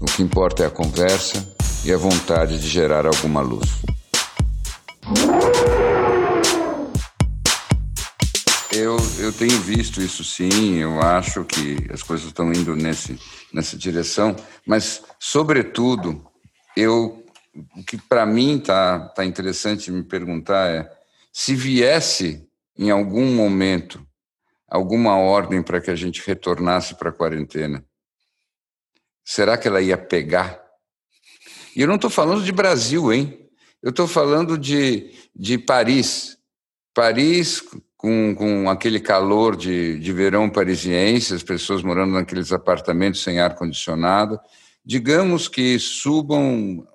O que importa é a conversa e a vontade de gerar alguma luz. Eu, eu tenho visto isso sim, eu acho que as coisas estão indo nesse, nessa direção, mas, sobretudo, eu, o que para mim está tá interessante me perguntar é se viesse em algum momento alguma ordem para que a gente retornasse para a quarentena, Será que ela ia pegar? E eu não estou falando de Brasil, hein? Eu estou falando de, de Paris. Paris, com, com aquele calor de, de verão parisiense, as pessoas morando naqueles apartamentos sem ar-condicionado. Digamos que subam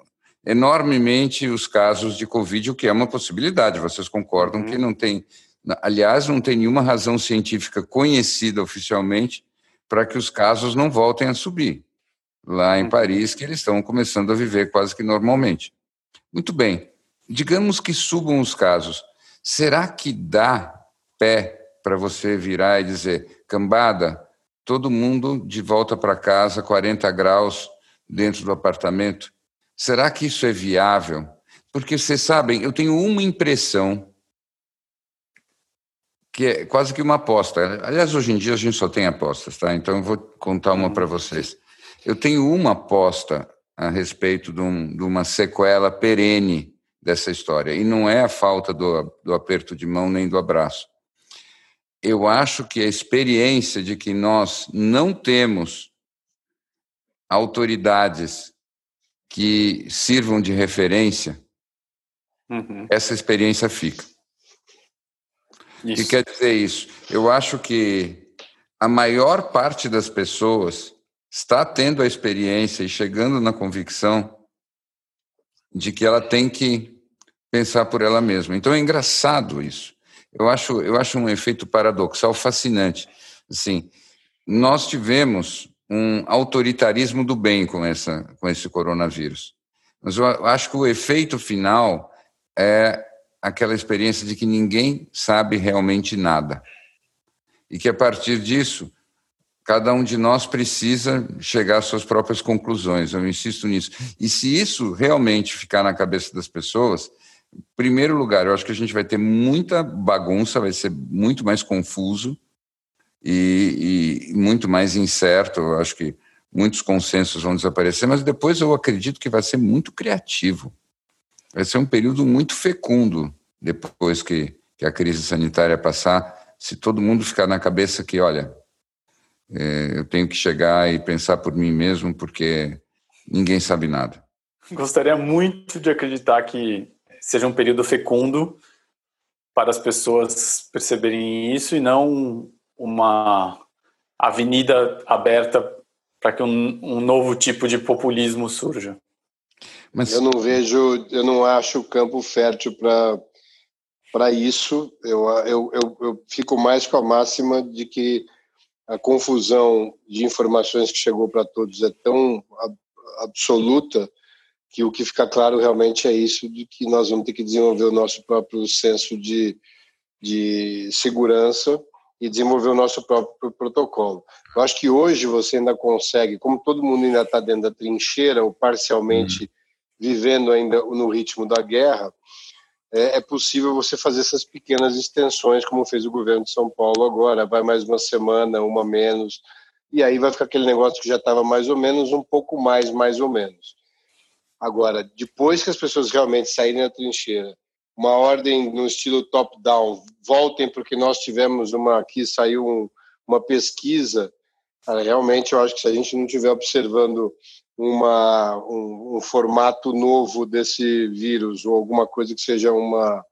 enormemente os casos de Covid, o que é uma possibilidade. Vocês concordam uhum. que não tem. Aliás, não tem nenhuma razão científica conhecida oficialmente para que os casos não voltem a subir lá em. Paris, que eles estão começando a viver quase que normalmente. Muito bem, digamos que subam os casos. Será que dá pé para você virar e dizer, cambada, todo mundo de volta para casa, 40 graus dentro do apartamento? Será que isso é viável? Porque vocês sabem, eu tenho uma impressão que é quase que uma aposta. Aliás, hoje em dia a gente só tem apostas, tá? Então eu vou contar uma para vocês. Eu tenho uma aposta a respeito de, um, de, uma sequela perene dessa história, e não é a falta do, do aperto de mão nem do abraço. Eu acho que a experiência de que nós não temos autoridades que sirvam de referência, uhum. essa experiência fica. Isso. Que quer dizer isso? Eu acho que a maior parte das pessoas está tendo a experiência e chegando na convicção de que ela tem que pensar por ela mesma. Então é engraçado isso. Eu acho, eu acho um efeito paradoxal fascinante. Assim, nós tivemos um autoritarismo do bem com essa com esse coronavírus. Mas eu acho que o efeito final é aquela experiência de que ninguém sabe realmente nada. E que a partir disso cada um de nós precisa chegar às suas próprias conclusões. Eu insisto nisso. E se isso realmente ficar na cabeça das pessoas, em primeiro lugar, eu acho que a gente vai ter muita bagunça, vai ser muito mais confuso e, e muito mais incerto. Eu acho que muitos consensos vão desaparecer, mas depois eu acredito que vai ser muito criativo. Vai ser um período muito fecundo depois que, que a crise sanitária passar. Se todo mundo ficar na cabeça que, olha, eu tenho que chegar e pensar por mim mesmo, porque ninguém sabe nada. Gostaria muito de acreditar que seja um período fecundo para as pessoas perceberem isso e não uma avenida aberta para que um, um, novo tipo de populismo surja. Mas eu não vejo, eu não acho o campo fértil para para isso. Eu, eu, eu, eu fico mais com a máxima de que a confusão de informações que chegou para todos é tão absoluta que o que fica claro realmente é isso de que nós vamos ter que desenvolver o nosso próprio senso de, de segurança e desenvolver o nosso próprio protocolo. Eu acho que hoje você ainda consegue, como todo mundo ainda está dentro da trincheira ou parcialmente uhum. vivendo ainda no ritmo da guerra, é, é, possível você fazer essas pequenas extensões, como fez o governo de São Paulo agora, vai mais uma semana, uma menos, e aí vai ficar aquele negócio que já estava mais ou menos, um pouco mais, mais ou menos. Agora, depois que as pessoas realmente saírem da trincheira, uma ordem no estilo top-down, voltem porque nós tivemos uma, aqui saiu um, uma pesquisa, realmente eu acho que se a gente não estiver observando uma, um, um, formato novo desse vírus ou alguma coisa que seja uma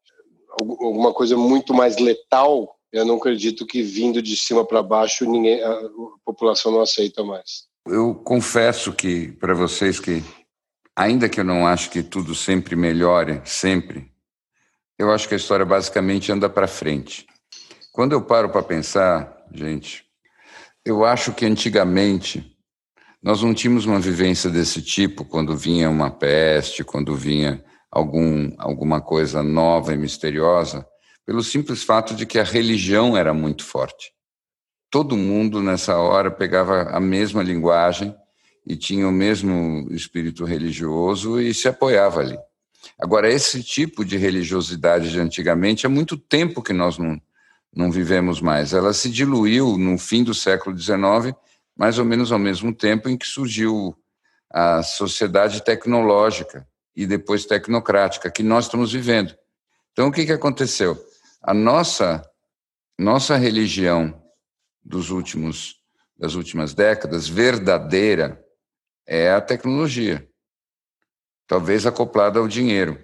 alguma coisa muito mais letal, eu não acredito que vindo de cima para baixo ninguém a população não aceita mais. eu confesso que, para vocês, que ainda que eu não acho que tudo sempre melhore, sempre, eu acho que a história basicamente anda para frente. Quando eu paro para pensar, gente, eu acho que antigamente nós não tínhamos uma vivência desse tipo quando vinha uma peste, quando vinha algum, alguma coisa nova e misteriosa, pelo simples fato de que a religião era muito forte. Todo mundo nessa hora pegava a mesma linguagem e tinha o mesmo espírito religioso e se apoiava ali. Agora, esse tipo de religiosidade de antigamente, há muito tempo que nós não, não vivemos mais. Ela se diluiu no fim do século XIX, mais ou menos ao mesmo tempo em que surgiu a sociedade tecnológica e depois tecnocrática que nós estamos vivendo. Então, o que, que aconteceu? A nossa, nossa religião dos últimos, das últimas décadas, verdadeira, é a tecnologia, talvez acoplada ao dinheiro.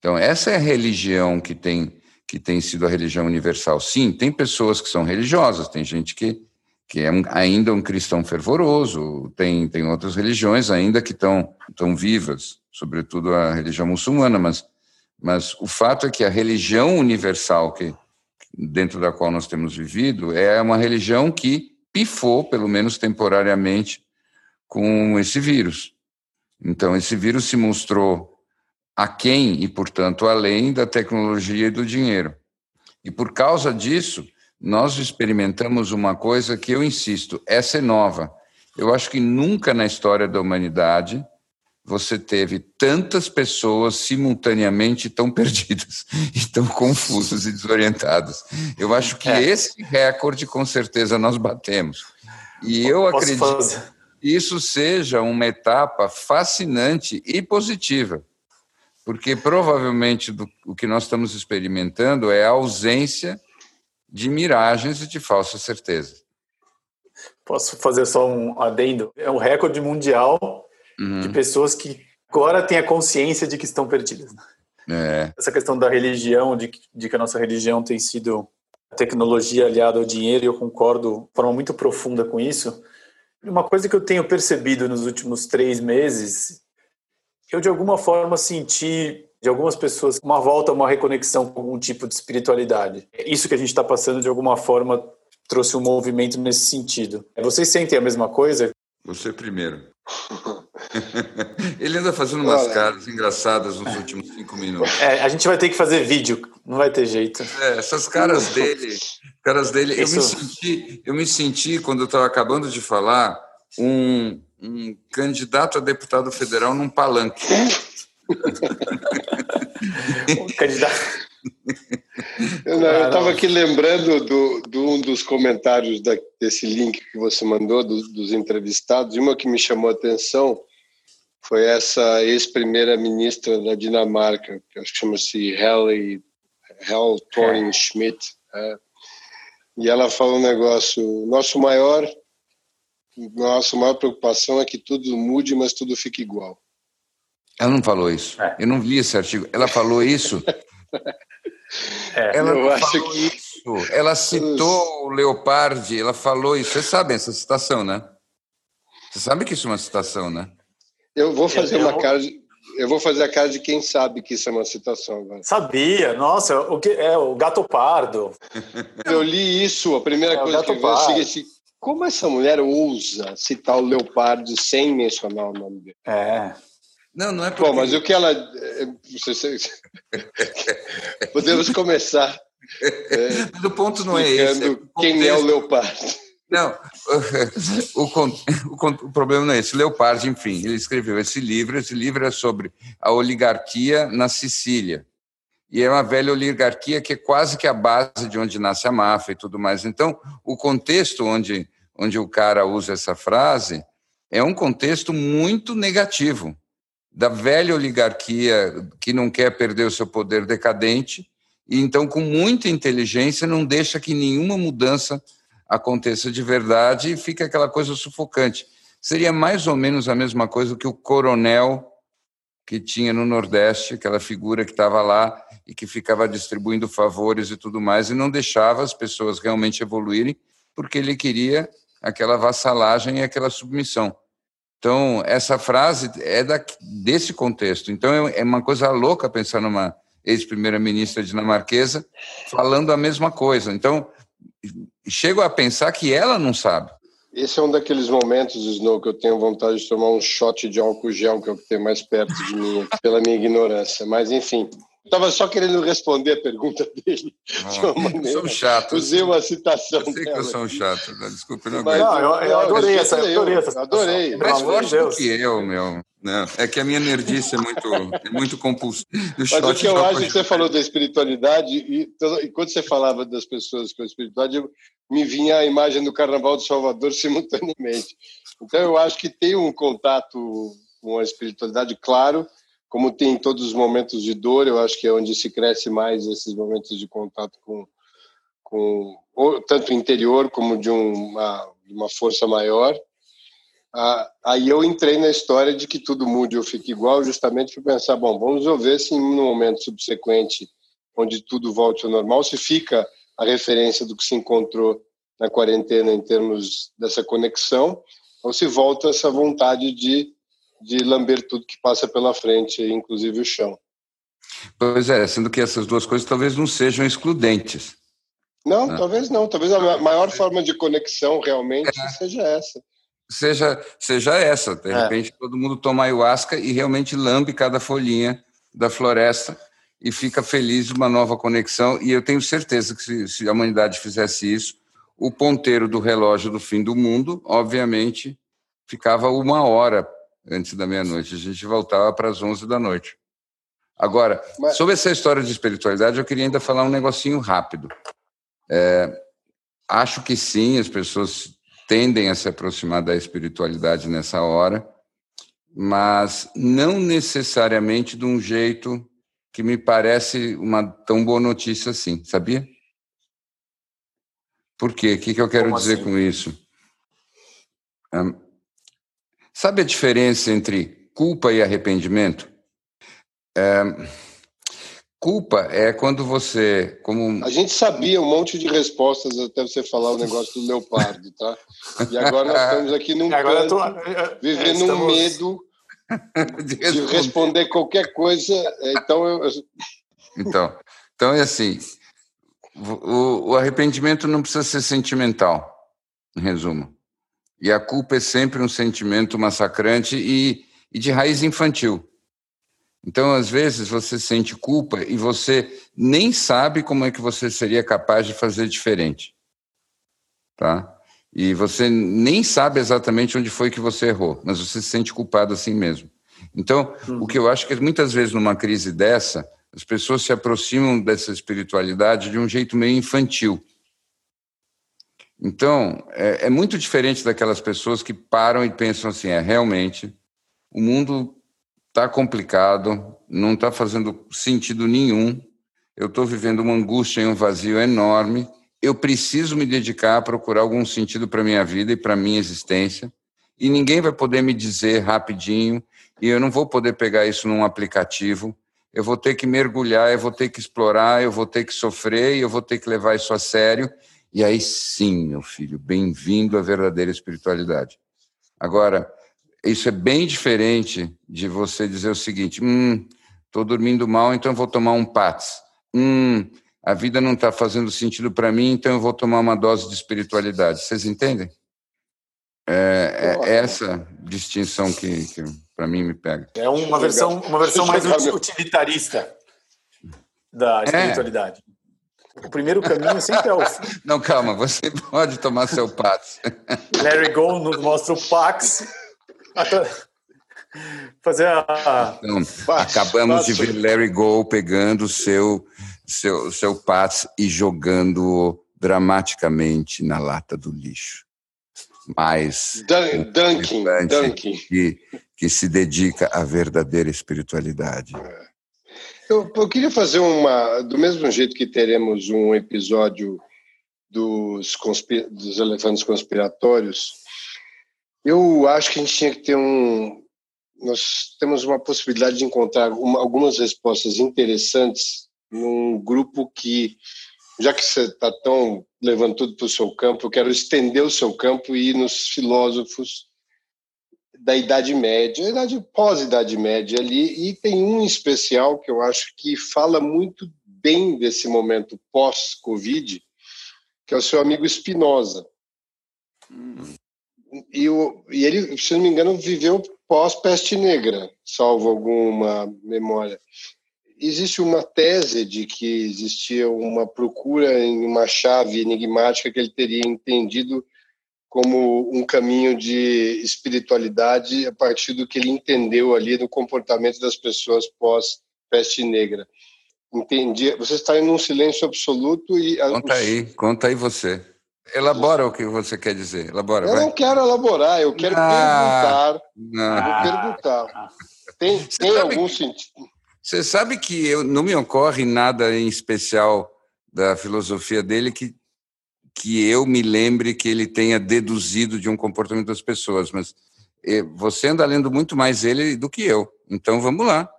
Então, essa é a religião que tem que tem sido a religião universal. Sim, tem pessoas que são religiosas, tem gente que, que é ainda um cristão fervoroso, tem, tem outras religiões ainda que estão, estão vivas, sobretudo a religião muçulmana, mas, mas o fato é que a religião universal que dentro da qual nós temos vivido é uma religião que pifou, pelo menos temporariamente, com esse vírus. Então, esse vírus se mostrou aquém e, portanto, além da tecnologia e do dinheiro. E por causa disso, nós experimentamos uma coisa que eu insisto, essa é nova. Eu acho que nunca na história da humanidade você teve tantas pessoas simultaneamente tão perdidas e tão confusas e desorientadas. Eu acho que é. esse recorde, com certeza, nós batemos. E eu Posso acredito fazer? que isso seja uma etapa fascinante e positiva porque provavelmente do, o que nós estamos experimentando é a ausência de miragens e de falsas certezas. Posso fazer só um adendo? É um recorde mundial uhum. de pessoas que agora têm a consciência de que estão perdidas. É. Essa questão da religião, de, de que a nossa religião tem sido a tecnologia aliada ao dinheiro, e eu concordo de forma muito profunda com isso. Uma coisa que eu tenho percebido nos últimos três meses eu de alguma forma senti de algumas pessoas uma volta, uma reconexão com algum tipo de espiritualidade. Isso que a gente está passando de alguma forma trouxe um movimento nesse sentido. Vocês sentem a mesma coisa? Você primeiro. Ele anda fazendo umas Olha. caras engraçadas nos últimos cinco minutos. É, a gente vai ter que fazer vídeo, não vai ter jeito. É, essas caras dele, caras dele, Isso. eu me senti, eu me senti quando eu estava acabando de falar um um candidato a deputado federal num palanque. candidato. Eu estava aqui lembrando do, do, um dos comentários da, desse link que você mandou, do, dos entrevistados, e uma que me chamou a atenção foi essa ex-primeira-ministra da Dinamarca, que acho que chama-se Helle, Helle Thorning-Schmidt, é. e ela fala um negócio, nosso maior nossa maior preocupação é que tudo mude, mas tudo fique igual. Ela não falou isso. É. Eu não li esse artigo. Ela falou isso. é, ela não falou que... isso. Ela citou o Leopardi. Ela falou isso. Vocês sabem essa citação, né? Você sabe que isso é uma citação, né? Eu vou fazer eu, uma cara. De, eu vou fazer a cara de quem sabe que isso é uma citação. Agora. Sabia, nossa, o que é o gato pardo. Eu li isso, a primeira é, coisa que eu vi é o seguinte: como essa mulher ousa citar o Leopardi sem mencionar o nome dele? É. Não, não é porque... Bom, mas o que ela... Podemos começar. É, mas o ponto não é esse. É quem é o Leopardi. Não, o, o, o, problema não é esse. Leopardi, enfim, ele escreveu esse livro. Esse livro é sobre a oligarquia na Sicília. E é uma velha oligarquia que é quase que a base de onde nasce a máfia e tudo mais. Então, o contexto onde onde o cara usa essa frase, é um contexto muito negativo da velha oligarquia que não quer perder o seu poder decadente e então com muita inteligência não deixa que nenhuma mudança aconteça de verdade e fica aquela coisa sufocante. Seria mais ou menos a mesma coisa que o coronel que tinha no Nordeste, aquela figura que estava lá e que ficava distribuindo favores e tudo mais e não deixava as pessoas realmente evoluírem, porque ele queria aquela vassalagem e aquela submissão. Então, essa frase é da, desse contexto. Então, é, é uma coisa louca pensar numa ex-primeira-ministra dinamarquesa falando a mesma coisa. Então, chego a pensar que ela não sabe. Esse é um daqueles momentos, Snow, que eu tenho vontade de tomar um shot de álcool gel, que é o que tem mais perto de mim, pela minha ignorância. Mas, enfim, Estava só querendo responder a pergunta dele ah, de uma maneira. Sou chato. Usei uma citação. Eu sei dela. que eu sou um chato, né? desculpe, não Mas, não, eu, eu adorei essa. Eu adorei essa. Adorei. Mais forte de do que eu, meu. Não, é que a minha nerdice é muito, é muito compulsiva. Mas o que eu acho que você falou da espiritualidade, e, e quando você falava das pessoas com a espiritualidade, me vinha a imagem do Carnaval de Salvador simultaneamente. Então eu acho que tem um contato com a espiritualidade, claro, como tem todos os momentos de dor, eu acho que é onde se cresce mais esses momentos de contato com, com tanto interior como de uma, uma força maior. Ah, aí eu entrei na história de que tudo mude ou fique igual, justamente para pensar, bom, vamos ver se no momento subsequente, onde tudo volte ao normal, se fica a referência do que se encontrou na quarentena em termos dessa conexão, ou se volta essa vontade de de lamber tudo que passa pela frente, inclusive o chão. Pois é, sendo que essas duas coisas talvez não sejam excludentes. Não, né? talvez não. Talvez a maior forma de conexão realmente é. seja essa. Seja, seja essa. De é. repente, todo mundo toma ayahuasca e realmente lambe cada folhinha da floresta e fica feliz de uma nova conexão. E eu tenho certeza que se, se a humanidade fizesse isso, o ponteiro do relógio do fim do mundo, obviamente, ficava uma hora antes da meia-noite. A gente voltava para as 11 da noite. Agora, Mas... sobre essa história de espiritualidade, eu queria ainda falar um negocinho rápido. É, acho que sim, as pessoas tendem a se aproximar da espiritualidade nessa hora, mas não necessariamente de um jeito que me parece uma tão boa notícia assim, sabia? Por quê? O que, que eu quero Como dizer assim? com isso? Sabe a diferença entre culpa e arrependimento? É, culpa é quando você, como a gente sabia um monte de respostas até você falar o negócio do leopardo, tá? E agora nós estamos aqui num agora tô... vivendo é, estamos... um medo de, de, responder qualquer coisa. Então eu... então, então é assim. O, o arrependimento não precisa ser sentimental, em resumo. E a culpa é sempre um sentimento massacrante e, e de raiz infantil. Então, às vezes, você sente culpa e você nem sabe como é que você seria capaz de fazer diferente. Tá? E você nem sabe exatamente onde foi que você errou, mas você se sente culpado assim mesmo. Então, hum. o que eu acho que muitas vezes numa crise dessa, as pessoas se aproximam dessa espiritualidade de um jeito meio infantil. Então, é, é, muito diferente daquelas pessoas que param e pensam assim: é realmente, o mundo está complicado, não está fazendo sentido nenhum, eu estou vivendo uma angústia e um vazio enorme, eu preciso me dedicar a procurar algum sentido para a minha vida e para minha existência, e ninguém vai poder me dizer rapidinho, e eu não vou poder pegar isso num aplicativo, eu vou ter que mergulhar, eu vou ter que explorar, eu vou ter que sofrer, eu vou ter que levar isso a sério e aí sim, meu filho, bem-vindo à verdadeira espiritualidade. Agora, isso é bem diferente de você dizer o seguinte: hum, estou dormindo mal, então vou tomar um PATS. Hum, a vida não está fazendo sentido para mim, então eu vou tomar uma dose de espiritualidade. Vocês entendem? É, é essa distinção que, que para mim me pega. É uma versão, uma versão mais utilitarista da é. espiritualidade. O primeiro caminho sempre é o. Não, calma, você pode tomar seu Pax. Larry Go nos mostra o Pax. Fazer a. Então, acabamos de ver Larry Go pegando o seu, seu, seu Pax e jogando dramaticamente na lata do lixo. Mas. Dun Dunking, Dunking. Que, que se dedica à verdadeira espiritualidade. É. Eu, eu, queria fazer uma. Do mesmo jeito que teremos um episódio dos, dos elefantes conspiratórios, eu acho que a gente tinha que ter um. Nós temos uma possibilidade de encontrar uma, algumas respostas interessantes num grupo que, já que você está tão levando tudo para o seu campo, eu quero estender o seu campo e ir nos filósofos da Idade Média, idade pós-Idade Média ali, e tem um especial que eu acho que fala muito bem desse momento pós-Covid, que é o seu amigo Spinoza. Hum. E, o, e ele, se não me engano, viveu pós-peste negra, salvo alguma memória. Existe uma tese de que existia uma procura em uma chave enigmática que ele teria entendido como um caminho de espiritualidade a partir do que ele entendeu ali no comportamento das pessoas pós-peste negra. Entendi. Você está em um silêncio absoluto e conta aí, conta aí você. Elabora o que você quer dizer. Elabora. Eu vai. não quero elaborar. Eu quero ah, perguntar. Não. Eu vou perguntar. Tem, tem algum sentido? Você sabe que eu, não me ocorre nada em especial da filosofia dele que que eu me lembre que ele tenha deduzido de um comportamento das pessoas, mas eh, você anda lendo muito mais ele do que eu. Então vamos lá.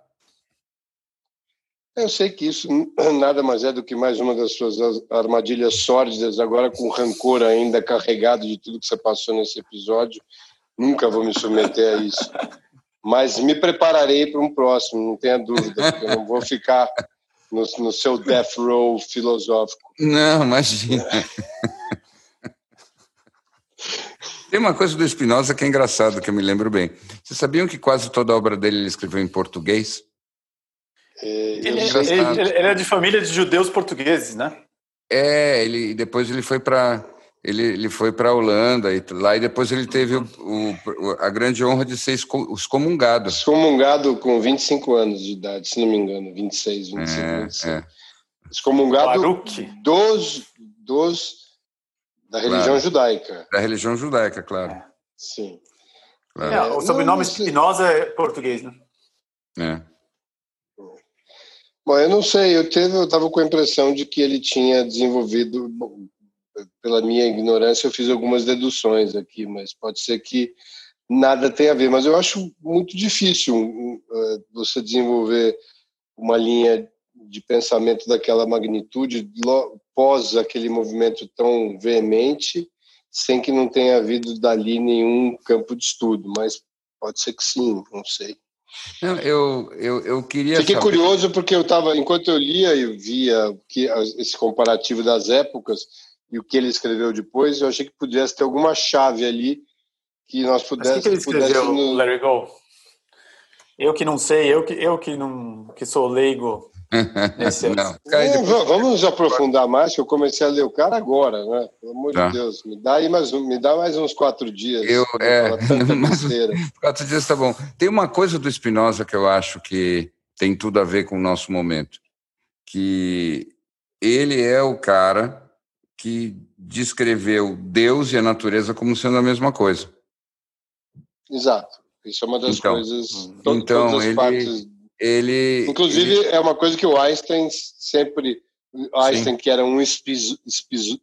Eu sei que isso nada mais é do que mais uma das suas armadilhas sórdidas, agora com rancor ainda carregado de tudo que você passou nesse episódio. Nunca vou me submeter a isso. Mas me prepararei para um próximo, não tenha dúvida, porque eu não vou ficar no, no seu death row filosófico. Não, imagina. Tem uma coisa do Spinoza que é engraçado, que eu me lembro bem. Vocês sabiam que quase toda a obra dele ele escreveu em português? É, ele, é ele, ele, ele, é de família de judeus portugueses, né? É, ele depois ele foi para ele, ele foi para a Holanda e lá e depois ele teve o, o, a grande honra de ser excomungado. Excomungado com 25 anos de idade, se não me engano, 26, 25, é, 26. É. Excomungado Baruch. dos, dos da religião claro. judaica. Da religião judaica, claro. É. Sim. Claro. É, o sobrenome não, Spinoza é português, né? É. Bom, eu não sei, eu estava com a impressão de que ele tinha desenvolvido, pela minha ignorância, eu fiz algumas deduções aqui, mas pode ser que nada tenha a ver. Mas eu acho muito difícil uh, você desenvolver uma linha de pensamento daquela magnitude pós aquele movimento tão veemente, sem que não tenha havido dali nenhum campo de estudo. Mas pode ser que sim, não sei. Não, eu, eu, eu queria. Fiquei saber... curioso porque eu estava, enquanto eu lia e via que, esse comparativo das épocas, e o que ele escreveu depois, eu achei que pudesse ter alguma chave ali que nós pudéssemos. O que, ele escreveu, no... Larry Go? Eu que não sei, eu que, eu que não que sou leigo. Nesse... não, é, vamos nos aprofundar mais, que eu comecei a ler o cara agora, né? Pelo amor tá. de Deus, me dá aí mais, me dá mais uns quatro dias. Eu, é, mais, quatro dias tá bom. Tem uma coisa do Spinoza que eu acho que tem tudo a ver com o nosso momento, que ele é o cara que descreveu Deus e a natureza como sendo a mesma coisa. Exato. Isso é uma das então, coisas. To então, todas as ele, partes. Ele, Inclusive, ele... é uma coisa que o Einstein sempre. Einstein, Sim. que era um espis,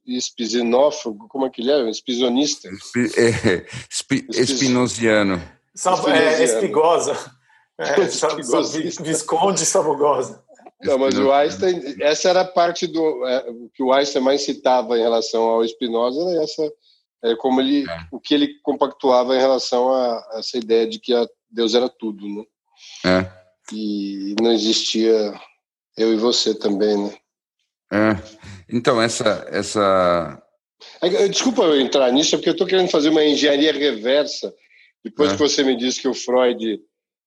espisinófago, como é que ele era? Um espizonista? Espi, é, espi, espinosiano. é, espigosa. É, Visconde Sabugosa. Não, mas o Einstein, essa era a parte do é, que o Einstein mais citava em relação ao Spinoza, era essa, é, como ele, é. o que ele compactuava em relação a, a, essa ideia de que Deus era tudo, né? É. E não existia eu e você também, né? É. Então essa essa é, desculpa eu entrar nisso, porque eu estou querendo fazer uma engenharia reversa. Depois é. que você me disse que o Freud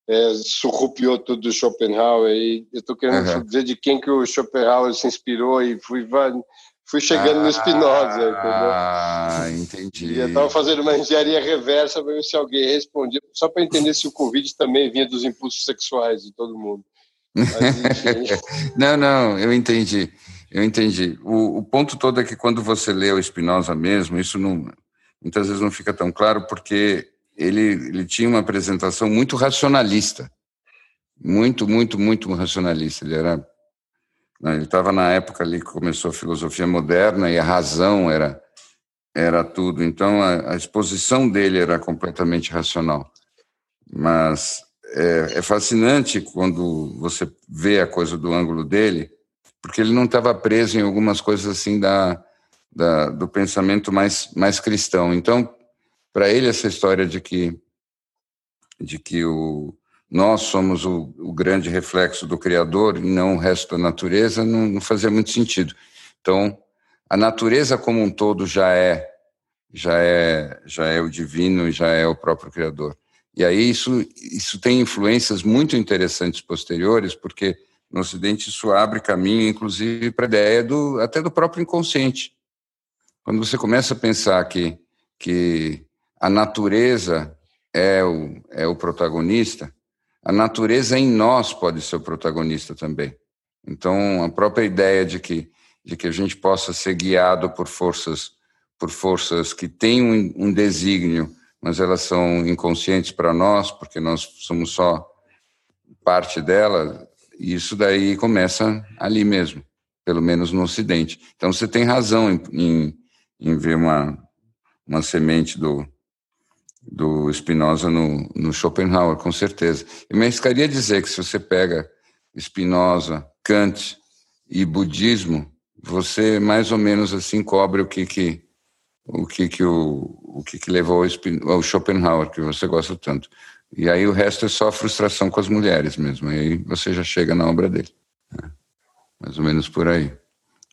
é, surrupiou tudo do Schopenhauer e eu estou querendo uhum. dizer de quem que o Schopenhauer se inspirou e fui, fui chegando ah, no Spinoza, entendeu? Ah, entendi. E eu estava fazendo uma engenharia reversa para ver se alguém respondia, só para entender se o Covid também vinha dos impulsos sexuais de todo mundo. Mas, não, não, eu entendi. Eu entendi. O, o, ponto todo é que quando você lê o Spinoza mesmo, isso não, muitas vezes não fica tão claro, porque ele, ele tinha uma apresentação muito racionalista, muito, muito, muito racionalista. Ele era, né, ele estava na época ali que começou a filosofia moderna e a razão era era tudo. Então a, a exposição dele era completamente racional. Mas é, é fascinante quando você vê a coisa do ângulo dele, porque ele não estava preso em algumas coisas assim da, da, do pensamento mais, mais cristão. Então, para ele essa história de que de que o, nós somos o, o, grande reflexo do Criador e não o resto da natureza, não, não fazia muito sentido. Então, a natureza como um todo já é já é já é o divino já é o próprio Criador. E aí isso isso tem influências muito interessantes posteriores, porque no Ocidente isso abre caminho, inclusive, para a ideia do até do próprio inconsciente. Quando você começa a pensar que que a natureza é o, é o protagonista, a natureza em nós pode ser o protagonista também. Então, a própria ideia de que, de que a gente possa ser guiado por forças, por forças que têm um, um desígnio, mas elas são inconscientes para nós, porque nós somos só parte dela, isso daí começa ali mesmo, pelo menos no Ocidente. Então, você tem razão em, em, em ver uma, uma semente do, do Spinoza no, no Schopenhauer, com certeza. Eu me arriscaria dizer que se você pega Spinoza, Kant e budismo, você mais ou menos assim cobre o que que o que que o, o que que levou ao Schopenhauer, que você gosta tanto. E aí o resto é só frustração com as mulheres mesmo. E aí você já chega na obra dele. Né? Mais ou menos por aí.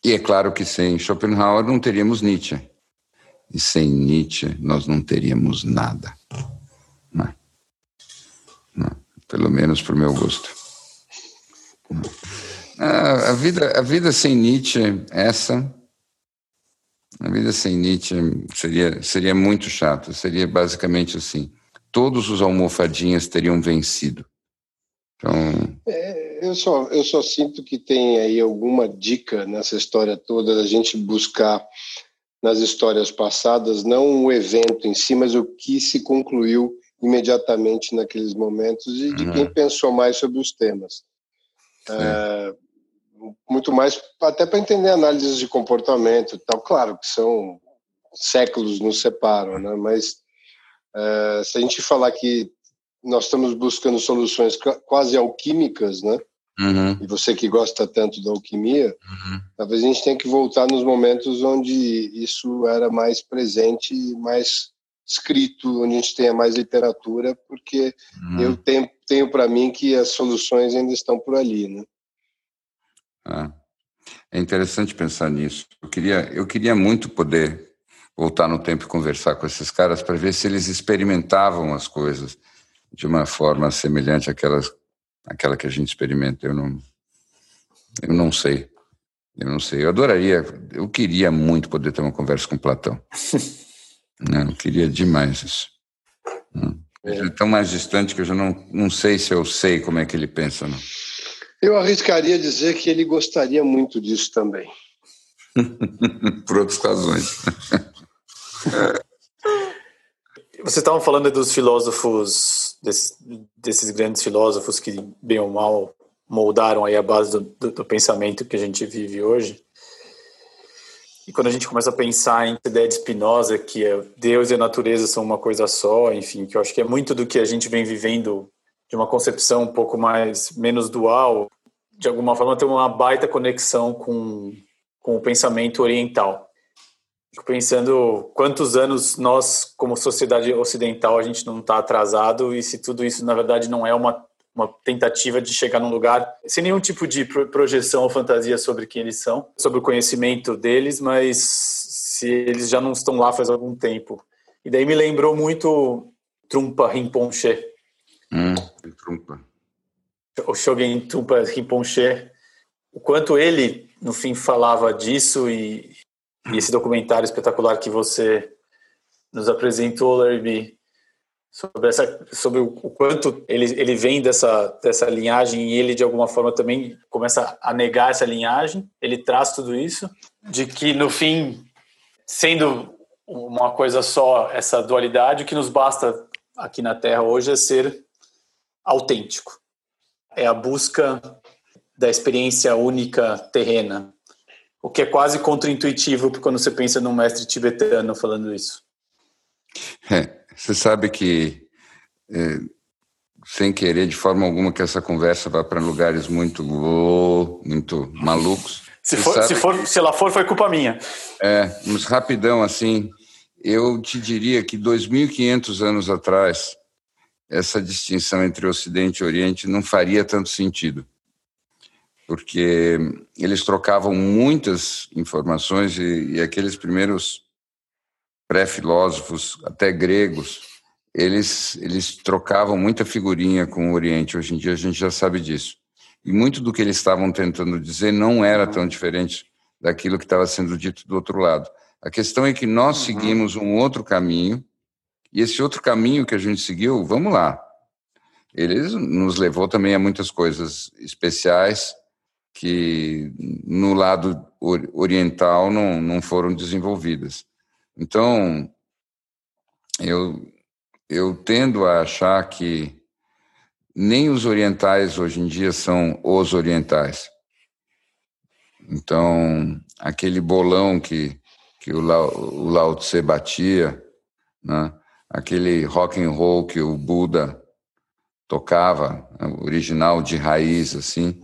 E é claro que sem Schopenhauer não teríamos Nietzsche. E sem Nietzsche nós não teríamos nada. Não. Não. Pelo menos para o meu gosto. A, a, vida, a vida sem Nietzsche, essa. A vida sem Nietzsche seria, seria muito chata. Seria basicamente assim: todos os almofadinhas teriam vencido. Então. É, eu, só, eu só sinto que tem aí alguma dica nessa história toda da gente buscar nas histórias passadas, não o evento em si, mas o que se concluiu imediatamente naqueles momentos e de uhum. quem pensou mais sobre os temas. É, muito mais até para entender análises de comportamento e tal. Claro que são séculos nos separam, né? mas é, se a gente falar que nós estamos buscando soluções quase alquímicas, né? Uhum. E você que gosta tanto da alquimia, uhum. talvez a gente tenha que voltar nos momentos onde isso era mais presente, mais escrito, onde a gente tenha mais literatura, porque uhum. eu tenho, tenho para mim que as soluções ainda estão por ali, né? Ah, é interessante pensar nisso. Eu queria, eu queria muito poder voltar no tempo e conversar com esses caras para ver se eles experimentavam as coisas de uma forma semelhante àquelas aquela que a gente experimenta. Eu não, eu não sei. Eu não sei. Eu adoraria, eu queria muito poder ter uma conversa com Platão. não, eu queria demais isso. Ele é tão mais distante que eu já não, não sei se eu sei como é que ele pensa. Não. Eu arriscaria dizer que ele gostaria muito disso também. Por outras razões. Você estava falando dos filósofos desses, desses grandes filósofos que, bem ou mal, moldaram aí a base do, do, do, pensamento que a gente vive hoje. E quando a gente começa a pensar em ideia de Spinoza, que é Deus e a natureza são uma coisa só, enfim, que eu acho que é muito do que a gente vem vivendo de uma concepção um pouco mais menos dual, de alguma forma tem uma baita conexão com, com o pensamento oriental. Fico pensando quantos anos nós, como sociedade ocidental, a gente não está atrasado e se tudo isso, na verdade, não é uma, uma tentativa de chegar num lugar sem nenhum tipo de projeção ou fantasia sobre quem eles são, sobre o conhecimento deles, mas se eles já não estão lá faz algum tempo. E daí me lembrou muito Trumpa Rinpoche. Hum, Trumpa. O Shogun Trumpa Rinpoche. O quanto ele, no fim, falava disso e e esse documentário espetacular que você nos apresentou, Larry, sobre, essa, sobre o, o, quanto ele, ele vem dessa, dessa linhagem e ele, de alguma forma, também começa a negar essa linhagem. Ele traz tudo isso, de que, no fim, sendo uma coisa só, essa dualidade, o que nos basta aqui na Terra hoje é ser autêntico. É a busca da experiência única terrena, o que é quase contraintuitivo quando você pensa num mestre tibetano falando isso. É, você sabe que, é, sem querer, de forma alguma, que essa conversa vá para lugares muito, muito malucos. Se, for, se, for, se ela for, foi culpa minha. É, mas rapidão, assim, eu te diria que 2.500 anos atrás, essa distinção entre Ocidente e Oriente não faria tanto sentido, porque eles trocavam muitas informações e, e aqueles primeiros pré-filósofos, até gregos, eles, eles trocavam muita figurinha com o Oriente. Hoje em dia a gente já sabe disso. E muito do que eles estavam tentando dizer não era tão diferente daquilo que estava sendo dito do outro lado. A questão é que nós uhum. seguimos um outro caminho, e esse outro caminho que a gente seguiu, vamos lá, ele nos levou também a muitas coisas especiais que no lado oriental não, não foram desenvolvidas. Então, eu, eu tendo a achar que nem os orientais hoje em dia são os orientais. Então, aquele bolão que, que o, Lao, o Lao Tse batia, né? aquele rock and roll que o Buda tocava, original de raiz, assim,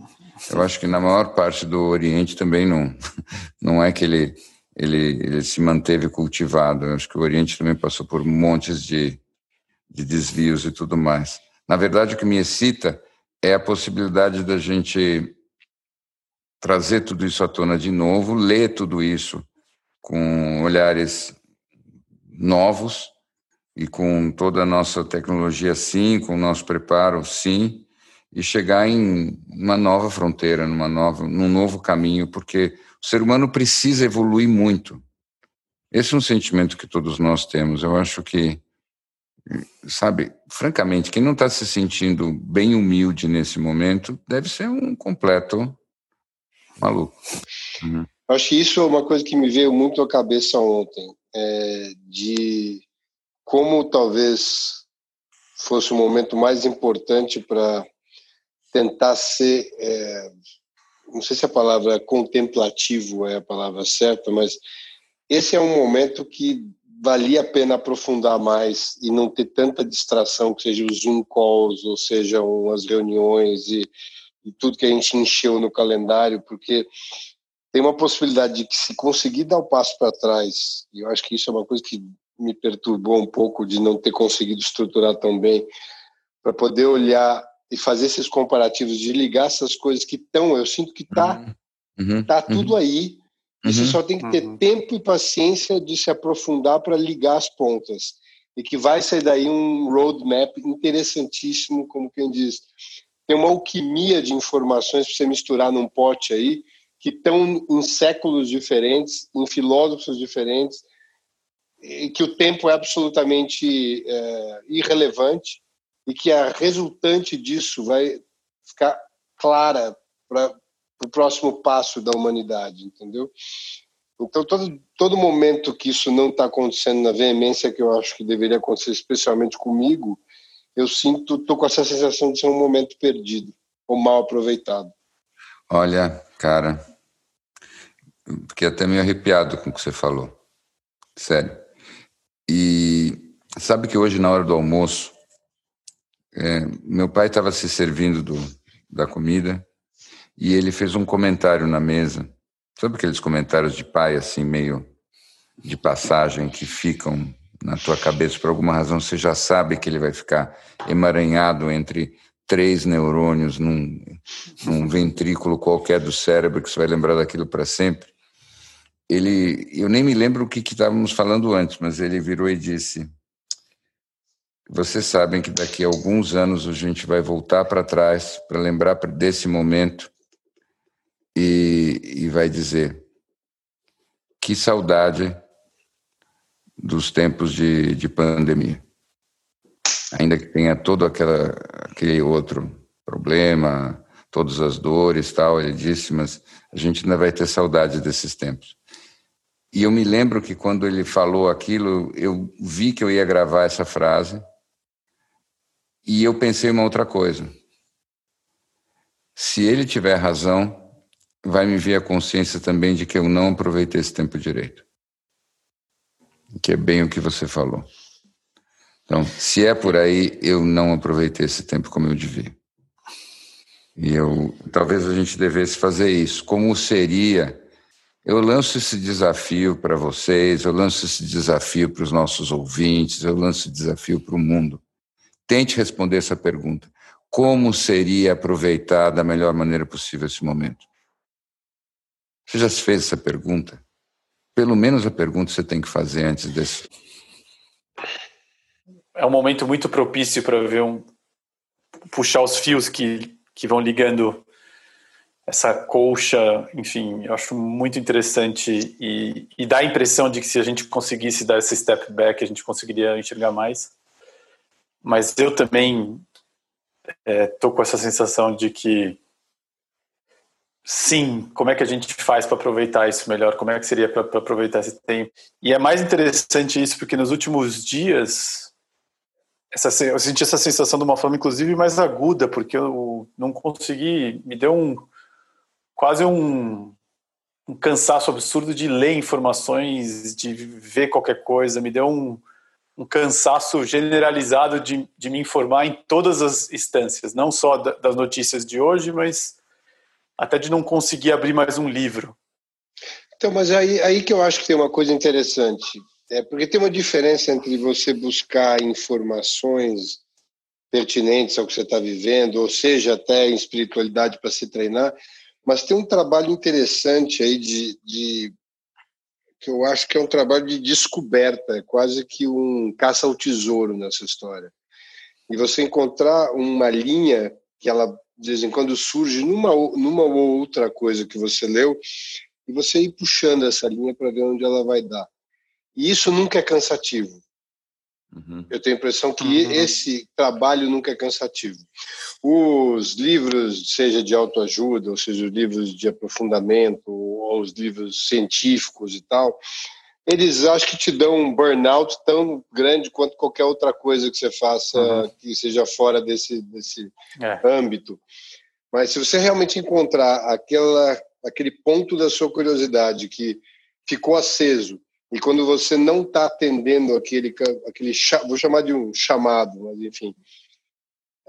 eu acho que na maior parte do Oriente também não, não é que ele, ele, ele se manteve cultivado. Eu acho que o Oriente também passou por montes de, de desvios e tudo mais. Na verdade, o que me excita é a possibilidade da gente trazer tudo isso à tona de novo, ler tudo isso com olhares novos e com toda a nossa tecnologia, sim, com o nosso preparo, sim, e chegar em uma nova fronteira, numa nova, num novo caminho, porque o ser humano precisa evoluir muito. Esse é um sentimento que todos nós temos. Eu acho que sabe, francamente, quem não está se sentindo bem humilde nesse momento deve ser um completo maluco. Uhum. Acho que isso é uma coisa que me veio muito à cabeça ontem, é, de como talvez fosse o momento mais importante para tentar ser, é, não sei se a palavra contemplativo é a palavra certa, mas esse é um momento que valia a pena aprofundar mais e não ter tanta distração, que seja os Zoom calls, ou sejam as reuniões e, e tudo que a gente encheu no calendário, porque tem uma possibilidade de que se conseguir dar o um passo para trás, e eu acho que isso é uma coisa que me perturbou um pouco de não ter conseguido estruturar tão bem, para poder olhar e fazer esses comparativos, de ligar essas coisas que estão, eu sinto que está uhum. uhum. tá tudo uhum. aí, Uhum, Você só tem que ter uhum. tempo e paciência de se aprofundar para ligar as pontas. E que vai sair daí um roadmap interessantíssimo, como quem diz. Tem uma alquimia de informações para você misturar num pote aí, que estão em séculos diferentes, em filósofos diferentes, e que o tempo é absolutamente é, irrelevante e que a resultante disso vai ficar clara para o próximo passo da humanidade, entendeu? Então, todo, todo momento que isso não está acontecendo na veemência que eu acho que deveria acontecer, especialmente comigo, eu sinto, estou com essa sensação de ser um momento perdido ou mal aproveitado. Olha, cara, fiquei até meio arrepiado com o que você falou. Sério. E sabe que hoje, na hora do almoço, é, meu pai estava se servindo do, da comida e ele fez um comentário na mesa. Sabe aqueles comentários de pai, assim, meio de passagem, que ficam na tua cabeça por alguma razão, você já sabe que ele vai ficar emaranhado entre três neurônios num, num ventrículo qualquer do cérebro, que você vai lembrar daquilo para sempre. Ele, eu nem me lembro o que estávamos falando antes, mas ele virou e disse: Vocês sabem que daqui a alguns anos a gente vai voltar para trás para lembrar desse momento e, e vai dizer: que saudade dos tempos de, de pandemia. Ainda que tenha todo aquela, aquele outro problema, todas as dores tal, ele disse, mas a gente ainda vai ter saudade desses tempos. E eu me lembro que quando ele falou aquilo, eu vi que eu ia gravar essa frase e eu pensei uma outra coisa. Se ele tiver razão, vai me vir a consciência também de que eu não aproveitei esse tempo direito. Que é bem o que você falou. Então, se é por aí, eu não aproveitei esse tempo como eu devia. E eu, talvez a gente devesse fazer isso. Como seria? Eu lanço esse desafio para vocês, eu lanço esse desafio para os nossos ouvintes, eu lanço esse desafio para o mundo. Tente responder essa pergunta. Como seria aproveitar da melhor maneira possível esse momento? Você já se fez essa pergunta? Pelo menos a pergunta você tem que fazer antes desse. É um momento muito propício para ver um puxar os fios que, que vão ligando essa colcha, enfim, eu acho muito interessante e, e dá a impressão de que se a gente conseguisse dar esse step back, a gente conseguiria enxergar mais. Mas eu também estou é, com essa sensação de que sim, como é que a gente faz para aproveitar isso melhor? Como é que seria para aproveitar esse tempo? E é mais interessante isso porque nos últimos dias essa, eu senti essa sensação de uma forma inclusive mais aguda porque eu não consegui, me deu um quase um, um cansaço absurdo de ler informações, de ver qualquer coisa, me deu um, um cansaço generalizado de, de me informar em todas as instâncias, não só das notícias de hoje, mas até de não conseguir abrir mais um livro. Então, mas aí, aí que eu acho que tem uma coisa interessante, é porque tem uma diferença entre você buscar informações pertinentes ao que você está vivendo, ou seja, até em espiritualidade para se treinar, mas tem um trabalho interessante aí de, de que eu acho que é um trabalho de descoberta, é quase que um caça ao tesouro nessa história. E você encontrar uma linha que ela de vez em quando surge numa numa ou outra coisa que você leu e você ir puxando essa linha para ver onde ela vai dar. E isso nunca é cansativo. Uhum. Eu tenho a impressão que uhum. esse trabalho nunca é cansativo. Os livros, seja de autoajuda, ou seja, os livros de aprofundamento, ou os livros científicos e tal, eles acho que te dão um burnout tão grande quanto qualquer outra coisa que você faça uhum. que seja fora desse, desse é. âmbito. Mas se você realmente encontrar aquela, aquele ponto da sua curiosidade que ficou aceso e quando você não está atendendo aquele, aquele vou chamar de um chamado, mas enfim,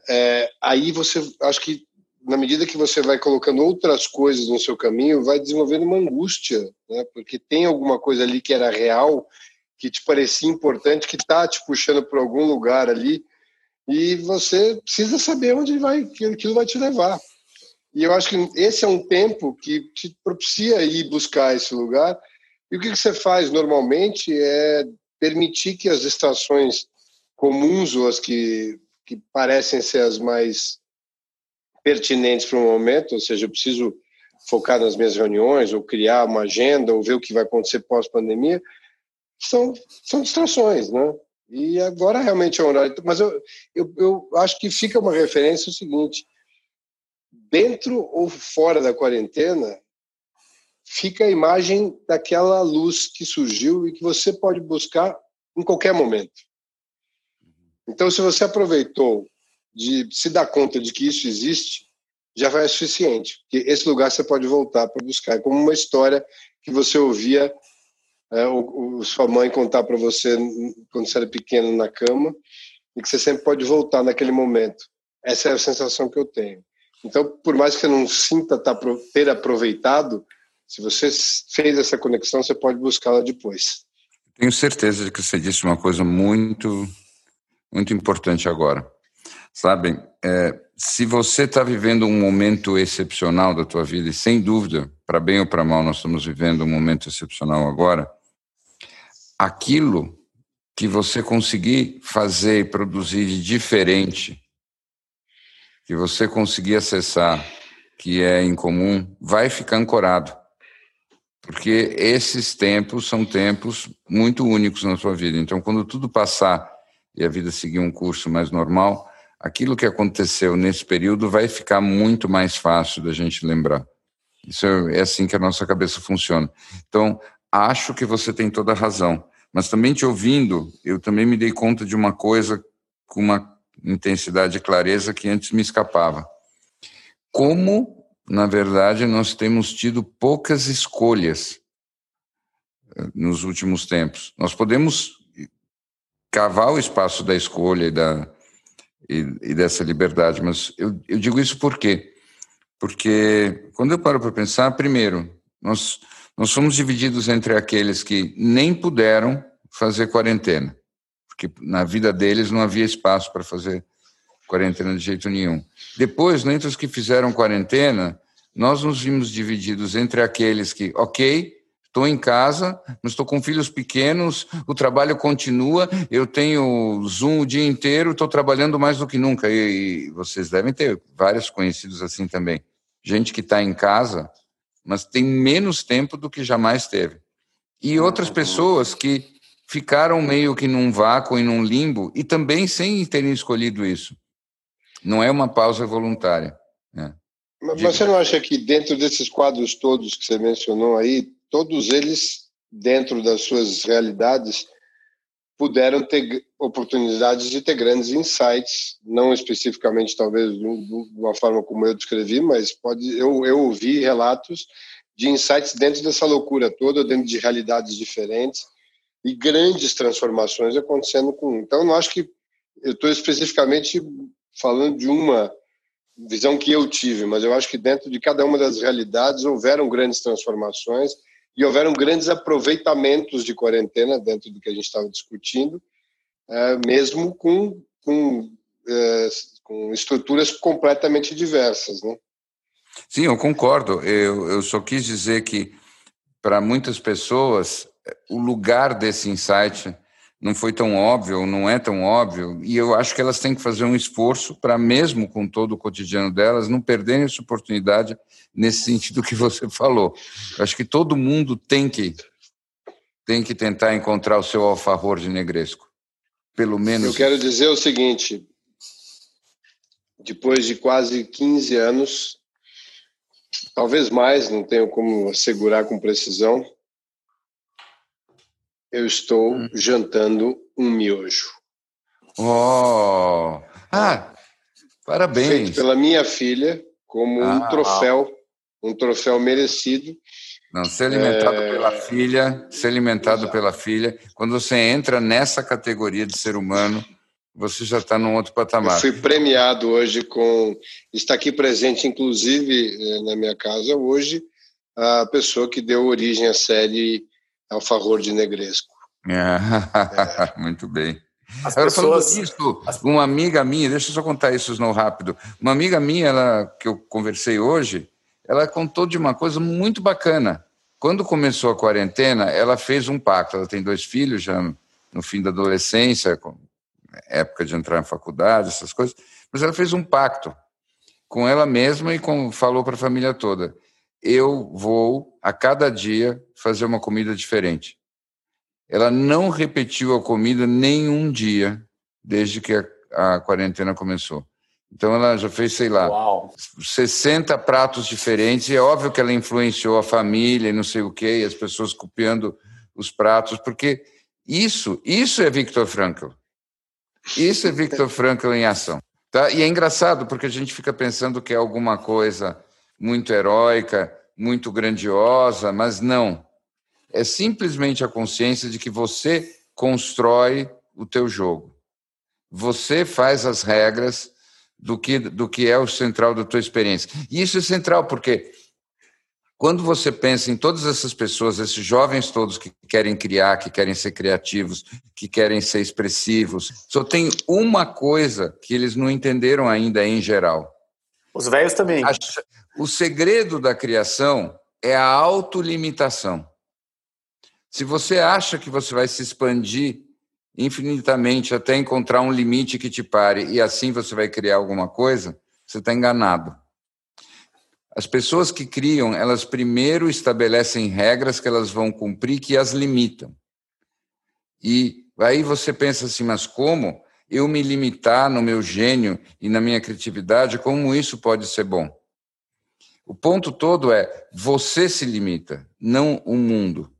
é, aí você, acho que na medida que você vai colocando outras coisas no seu caminho, vai desenvolvendo uma angústia, né? Porque tem alguma coisa ali que era real, que te parecia importante, que está te puxando para algum lugar ali, e você precisa saber onde vai, que aquilo vai te levar. E eu acho que esse é um tempo que te propicia ir buscar esse lugar e o que você faz normalmente é permitir que as distrações comuns ou as que, que parecem ser as mais pertinentes para o momento, ou seja, eu preciso focar nas minhas reuniões ou criar uma agenda ou ver o que vai acontecer pós-pandemia, são, são distrações, né? E agora realmente é um horário. Mas eu, eu, eu acho que fica uma referência o seguinte: dentro ou fora da quarentena, fica a imagem daquela luz que surgiu e que você pode buscar em qualquer momento. Então, se você aproveitou de se dar conta de que isso existe, já vai ser suficiente. Porque esse lugar você pode voltar para buscar. É como uma história que você ouvia é, sua mãe contar para você quando você era pequeno na cama e que você sempre pode voltar naquele momento. Essa é a sensação que eu tenho. Então, por mais que eu não sinta tá, ter aproveitado, se você fez essa conexão, você pode buscá-la depois. Tenho certeza de que você disse uma coisa muito, muito importante agora. Sabem, é, se você está vivendo um momento excepcional da tua vida, e sem dúvida, para bem ou para mal, nós estamos vivendo um momento excepcional agora, aquilo que você conseguir fazer e produzir de diferente, que você conseguir acessar, que é incomum, vai ficar ancorado porque esses tempos são tempos muito únicos na sua vida. Então, quando tudo passar e a vida seguir um curso mais normal, aquilo que aconteceu nesse período vai ficar muito mais fácil da gente lembrar. Isso é, é assim que a nossa cabeça funciona. Então, acho que você tem toda a razão. Mas também te ouvindo, eu também me dei conta de uma coisa com uma intensidade e clareza que antes me escapava. Como na verdade, nós temos tido poucas escolhas eh, nos últimos tempos. Nós podemos cavar o espaço da escolha e, da, e, e dessa liberdade, mas eu, eu, digo isso por quê? Porque quando eu paro para pensar, primeiro, nós, nós somos divididos entre aqueles que nem puderam fazer quarentena, porque na vida deles não havia espaço para fazer quarentena de jeito nenhum. Depois, entre os que fizeram quarentena, nós nos vimos divididos entre aqueles que, ok, estou em casa, mas estou com filhos pequenos, o trabalho continua, eu tenho Zoom o dia inteiro, estou trabalhando mais do que nunca. E, e vocês devem ter vários conhecidos assim também. Gente que está em casa, mas tem menos tempo do que jamais teve. E outras pessoas que ficaram meio que num vácuo e num limbo, e também sem terem escolhido isso. Não é uma pausa voluntária. Né? Mas você não acha que dentro desses quadros todos que você mencionou aí, todos eles, dentro das suas realidades, puderam ter oportunidades de ter grandes insights, não especificamente talvez de uma forma como eu descrevi, mas pode eu, eu ouvi relatos de insights dentro dessa loucura toda, dentro de realidades diferentes e grandes transformações acontecendo com. Então, eu não acho que eu estou especificamente falando de uma visão que eu tive, mas eu acho que dentro de cada uma das realidades houveram grandes transformações e houveram grandes aproveitamentos de quarentena dentro do que a gente estava discutindo, é, mesmo com, com, é, com estruturas completamente diversas, né? Sim, eu concordo. Eu, eu só quis dizer que para muitas pessoas o lugar desse insight não foi tão óbvio, não é tão óbvio, e eu acho que elas têm que fazer um esforço para, mesmo com todo o cotidiano delas, não perderem essa oportunidade nesse sentido que você falou. Eu acho que todo mundo tem que tem que tentar encontrar o seu alfavor de negresco. Pelo menos. Eu quero dizer o seguinte: depois de quase 15 anos, talvez mais, não tenho como assegurar com precisão, eu estou hum. jantando um miojo. Oh! Ah, parabéns. Feito pela minha filha, como ah, um troféu, um troféu merecido. Não, ser alimentado é... pela filha, ser alimentado Exato. pela filha. Quando você entra nessa categoria de ser humano, você já está num outro patamar. Eu fui premiado hoje com. Está aqui presente, inclusive, eh, na minha casa hoje, a pessoa que deu origem à série ao favor de Negresco. É. Muito bem. As Agora, pessoas... falando disso, uma amiga minha, deixa eu só contar isso não rápido. Uma amiga minha, ela, que eu conversei hoje, ela contou de uma coisa muito bacana. Quando começou a quarentena, ela fez um pacto. Ela tem dois filhos já no fim da adolescência, época de entrar na faculdade, essas coisas. Mas ela fez um pacto com ela mesma e com, falou para a família toda: eu vou a cada dia fazer uma comida diferente. Ela não repetiu a comida nenhum dia desde que a, a quarentena começou. Então ela já fez, sei lá, Uau. 60 pratos diferentes. E é óbvio que ela influenciou a família e não sei o quê, e as pessoas copiando os pratos, porque isso, isso é Viktor Frankl. Isso é Viktor Frankl em ação. Tá? E é engraçado, porque a gente fica pensando que é alguma coisa muito heróica, muito grandiosa, mas não. É simplesmente a consciência de que você constrói o teu jogo. Você faz as regras do que, do que é o central da tua experiência. E isso é central porque quando você pensa em todas essas pessoas, esses jovens todos que querem criar, que querem ser criativos, que querem ser expressivos, só tem uma coisa que eles não entenderam ainda em geral. Os velhos também. O segredo da criação é a autolimitação. Se você acha que você vai se expandir infinitamente até encontrar um limite que te pare e assim você vai criar alguma coisa, você está enganado. As pessoas que criam, elas primeiro estabelecem regras que elas vão cumprir que as limitam. E aí você pensa assim, mas como eu me limitar no meu gênio e na minha criatividade, como isso pode ser bom? O ponto todo é você se limita, não o mundo.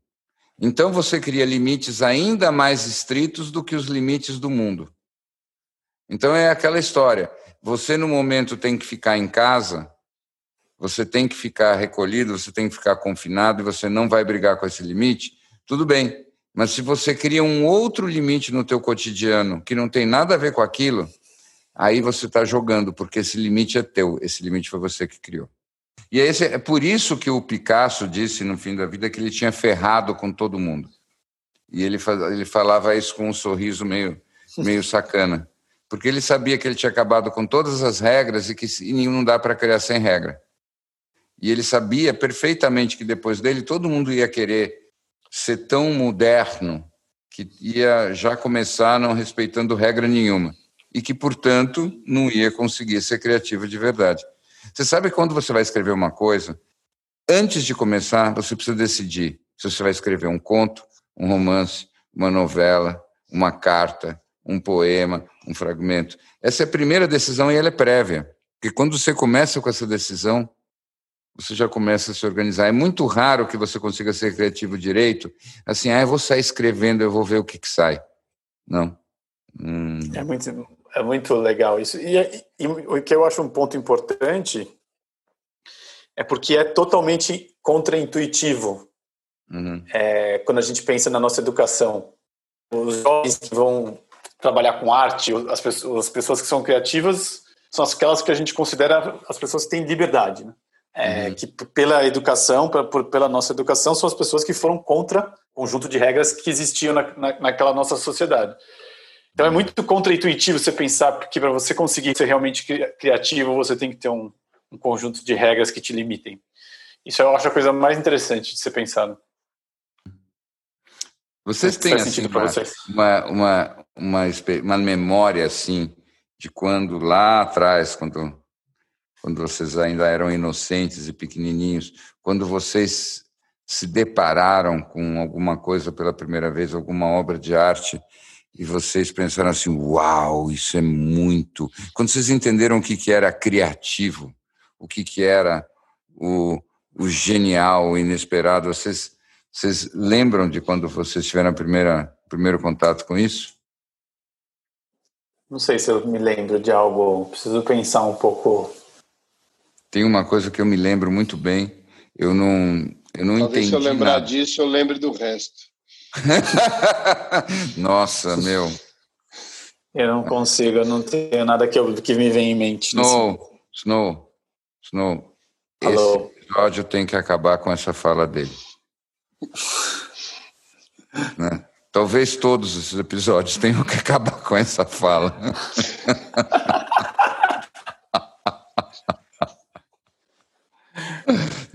Então você cria limites ainda mais estritos do que os limites do mundo. Então é aquela história. Você no momento tem que ficar em casa, você tem que ficar recolhido, você tem que ficar confinado e você não vai brigar com esse limite. Tudo bem. Mas se você cria um outro limite no teu cotidiano que não tem nada a ver com aquilo, aí você está jogando, porque esse limite é teu, esse limite foi você que criou. E é, esse, é por isso que o Picasso disse no fim da vida que ele tinha ferrado com todo mundo. E ele, ele falava isso com um sorriso meio, meio sacana. porque ele sabia que ele tinha acabado com todas as regras e que não dá para criar sem regra. E ele sabia perfeitamente que depois dele todo mundo ia querer ser tão moderno que ia já começar não respeitando regra nenhuma e que, portanto, não ia conseguir ser criativo de verdade. Você sabe quando você vai escrever uma coisa, antes de começar, você precisa decidir se você vai escrever um conto, um romance, uma novela, uma carta, um poema, um fragmento. Essa é a primeira decisão e ela é prévia. Porque quando você começa com essa decisão, você já começa a se organizar. É muito raro que você consiga ser criativo direito, assim, ah, eu vou sair escrevendo, eu vou ver o que, que sai. Não. Hum. É, muito, é muito legal isso. E, e, e o que eu acho um ponto importante é porque é totalmente contraintuitivo uhum. é, quando a gente pensa na nossa educação. Os jovens que vão trabalhar com arte, as pessoas, as pessoas que são criativas, são aquelas que a gente considera as pessoas que têm liberdade. Né? É, uhum. Que pela educação, pra, por, pela nossa educação, são as pessoas que foram contra o conjunto de regras que existiam na, na, naquela nossa sociedade. Então é muito contraintuitivo você pensar que para você conseguir ser realmente criativo, você tem que ter um, um, conjunto de regras que te limitem. Isso eu acho a coisa mais interessante de ser pensado. Vocês têm assim, uma, vocês? uma, uma, uma, uma memória assim de quando lá atrás, quando, quando vocês ainda eram inocentes e pequenininhos, quando vocês se depararam com alguma coisa pela primeira vez, alguma obra de arte, e vocês pensaram assim: uau, isso é muito. Quando vocês entenderam o que, que era criativo, o que, que era o, o genial, o inesperado, vocês vocês lembram de quando vocês tiveram o primeiro contato com isso? Não sei se eu me lembro de algo, preciso pensar um pouco. Tem uma coisa que eu me lembro muito bem, eu não, eu não Talvez entendi. Se eu lembrar nada. disso, eu lembro do resto. Nossa, meu. Eu não consigo, eu não tenho nada que, eu, que me vem em mente. Snow, Snow, Snow. Alô. Esse episódio tem que acabar com essa fala dele. Né? Talvez todos os episódios tenham que acabar com essa fala.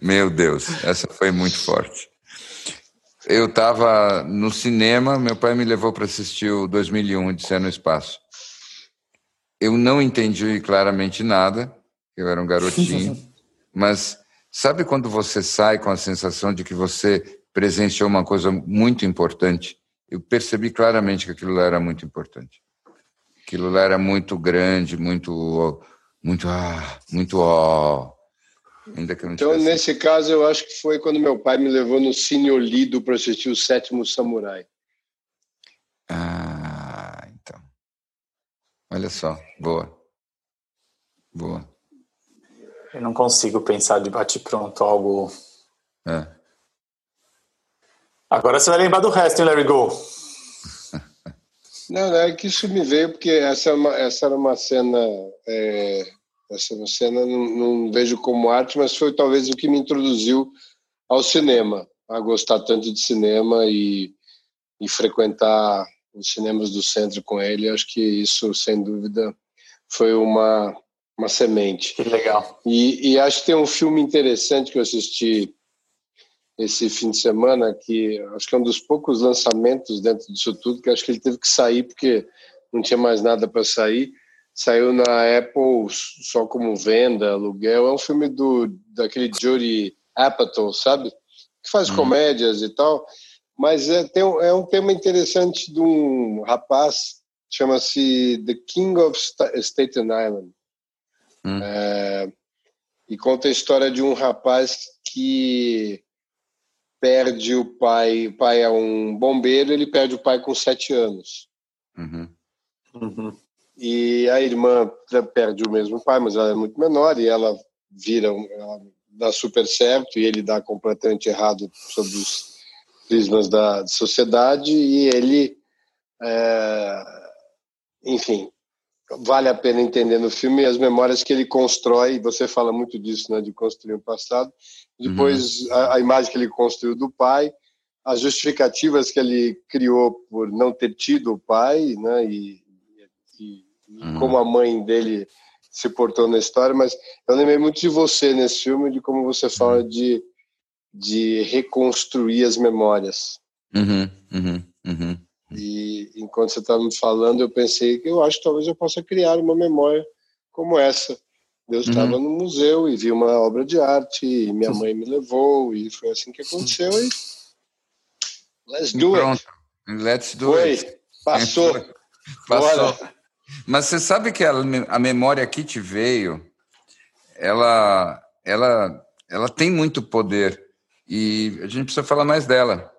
Meu Deus, essa foi muito forte. Eu estava no cinema, meu pai me levou para assistir o 2001, Odisseia no Espaço. Eu não entendi claramente nada, eu era um garotinho, mas sabe quando você sai com a sensação de que você presenciou uma coisa muito importante. Eu percebi claramente que aquilo lá era muito importante. Aquilo lá era muito grande, muito, muito, ah, muito ó. Ainda que então, tivesse... nesse caso, eu acho que foi quando meu pai me levou no Cine Olido para assistir o Sétimo Samurai. Ah, então. Olha só, boa. Boa. Eu não consigo pensar de bate-pronto algo. É. Agora você vai lembrar do resto, hein, Larry Go? Não, é que isso me veio porque essa, é uma, essa era uma cena. É, essa cena não, não, vejo como arte, mas foi talvez o que me introduziu ao cinema, a gostar tanto de cinema e, e frequentar os cinemas do centro com ele. Acho que isso, sem dúvida, foi uma, uma semente. Que legal. E, e acho que tem um filme interessante que eu assisti esse fim de semana, que acho que é um dos poucos lançamentos dentro disso tudo, que acho que ele teve que sair porque não tinha mais nada para sair. Saiu na Apple só como venda, aluguel. É um filme do daquele Judy Apatow, sabe? Que faz hum. comédias e tal. Mas é, tem, é um tema interessante de um rapaz, chama-se The King of Staten Island. Hum. É, e conta a história de um rapaz que perde o pai, o pai é um bombeiro, ele perde o pai com sete anos. Uhum. Uhum. E a irmã perde o mesmo pai, mas ela é muito menor e ela vira, ela dá super certo e ele dá completamente errado sobre os prismas da sociedade e ele, é, enfim, vale a pena entender no filme as memórias que ele constrói. Você fala muito disso, né, de construir o passado. Depois uhum. a, a, imagem que ele construiu do pai, as justificativas que ele criou por não ter tido o pai, né, e, e uhum. como a mãe dele se portou na história, mas eu lembrei muito de você nesse filme, de como você fala uhum. de, de reconstruir as memórias. Uhum, uhum, uhum. E enquanto você estava me falando, eu pensei que eu acho que talvez eu possa criar uma memória como essa. Eu estava uhum. no museu e vi uma obra de arte, e minha mãe me levou, e foi assim que aconteceu. E... Let's do Pronto. it. Let's do foi. it. Passou. Passou. Bora. Mas você sabe que a, a memória que te veio, ela, ela, ela tem muito poder e a gente precisa falar mais dela.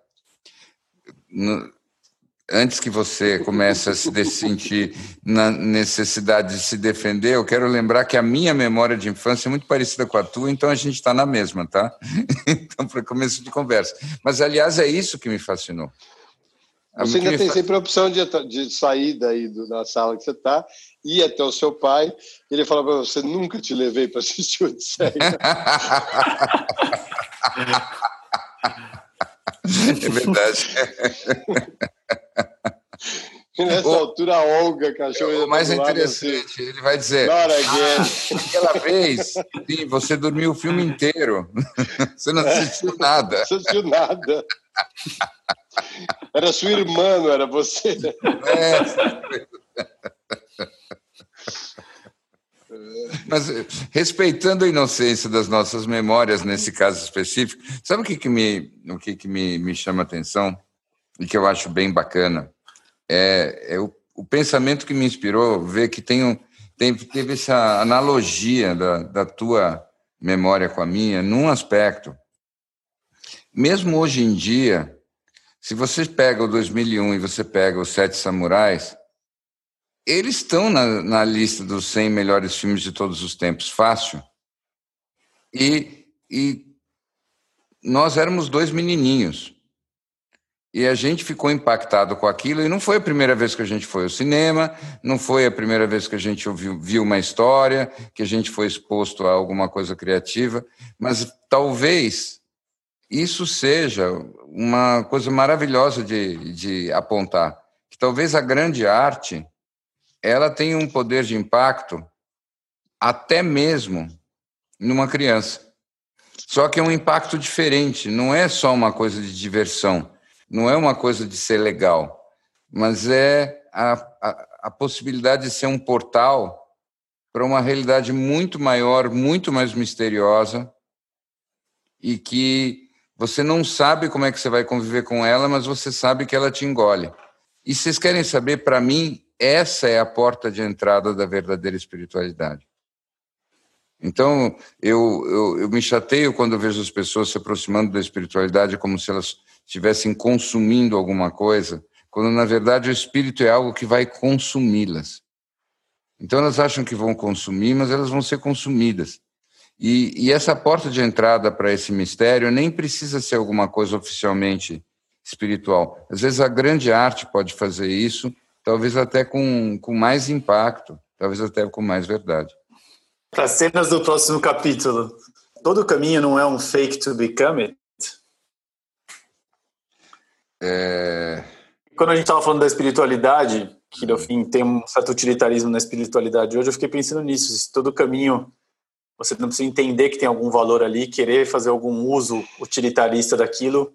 No, antes que você comece a se sentir na necessidade de se defender, eu quero lembrar que a minha memória de infância é muito parecida com a tua, então a gente está na mesma, tá? então, para começo de conversa. Mas, aliás, é isso que me fascinou. Você ainda tem sempre a opção de, de sair daí do, da sala que você está, ir até o seu pai, e ele fala para você: nunca te levei para assistir o Odisseia. é verdade. E nessa altura, a Olga, cachorro. O mais interessante, assim, ele vai dizer: ah, aquela vez, sim, você dormiu o filme inteiro. Você não assistiu nada. Não assistiu nada. Era sua irmã, não era você? É. Mas respeitando a inocência das nossas memórias nesse caso específico, sabe o que, que, me, o que, que me, me chama atenção e que eu acho bem bacana? É, é o, o pensamento que me inspirou ver que tem um, tem, teve essa analogia da, da tua memória com a minha num aspecto. Mesmo hoje em dia, se você pega o 2001 e você pega os Sete Samurais, eles estão na, na lista dos 100 melhores filmes de todos os tempos, fácil. E, e nós éramos dois menininhos. E a gente ficou impactado com aquilo, e não foi a primeira vez que a gente foi ao cinema, não foi a primeira vez que a gente ouviu, viu uma história, que a gente foi exposto a alguma coisa criativa, mas talvez isso seja uma coisa maravilhosa de, de apontar, que talvez a grande arte ela tenha um poder de impacto até mesmo numa criança. Só que é um impacto diferente, não é só uma coisa de diversão, não é uma coisa de ser legal, mas é a, a, a possibilidade de ser um portal para uma realidade muito maior, muito mais misteriosa e que você não sabe como é que você vai conviver com ela, mas você sabe que ela te engole. E vocês querem saber, para mim, essa é a porta de entrada da verdadeira espiritualidade. Então, eu, eu, eu me chateio quando vejo as pessoas se aproximando da espiritualidade como se elas estivessem consumindo alguma coisa, quando na verdade o espírito é algo que vai consumi-las. Então elas acham que vão consumir, mas elas vão ser consumidas. E, e essa porta de entrada para esse mistério nem precisa ser alguma coisa oficialmente espiritual. Às vezes a grande arte pode fazer isso, talvez até com, com mais impacto, talvez até com mais verdade. Para as cenas do próximo capítulo, todo caminho não é um fake to become it? É... Quando a gente estava falando da espiritualidade, que no fim tem um certo utilitarismo na espiritualidade hoje, eu fiquei pensando nisso. Se todo caminho você não precisa entender que tem algum valor ali, querer fazer algum uso utilitarista daquilo,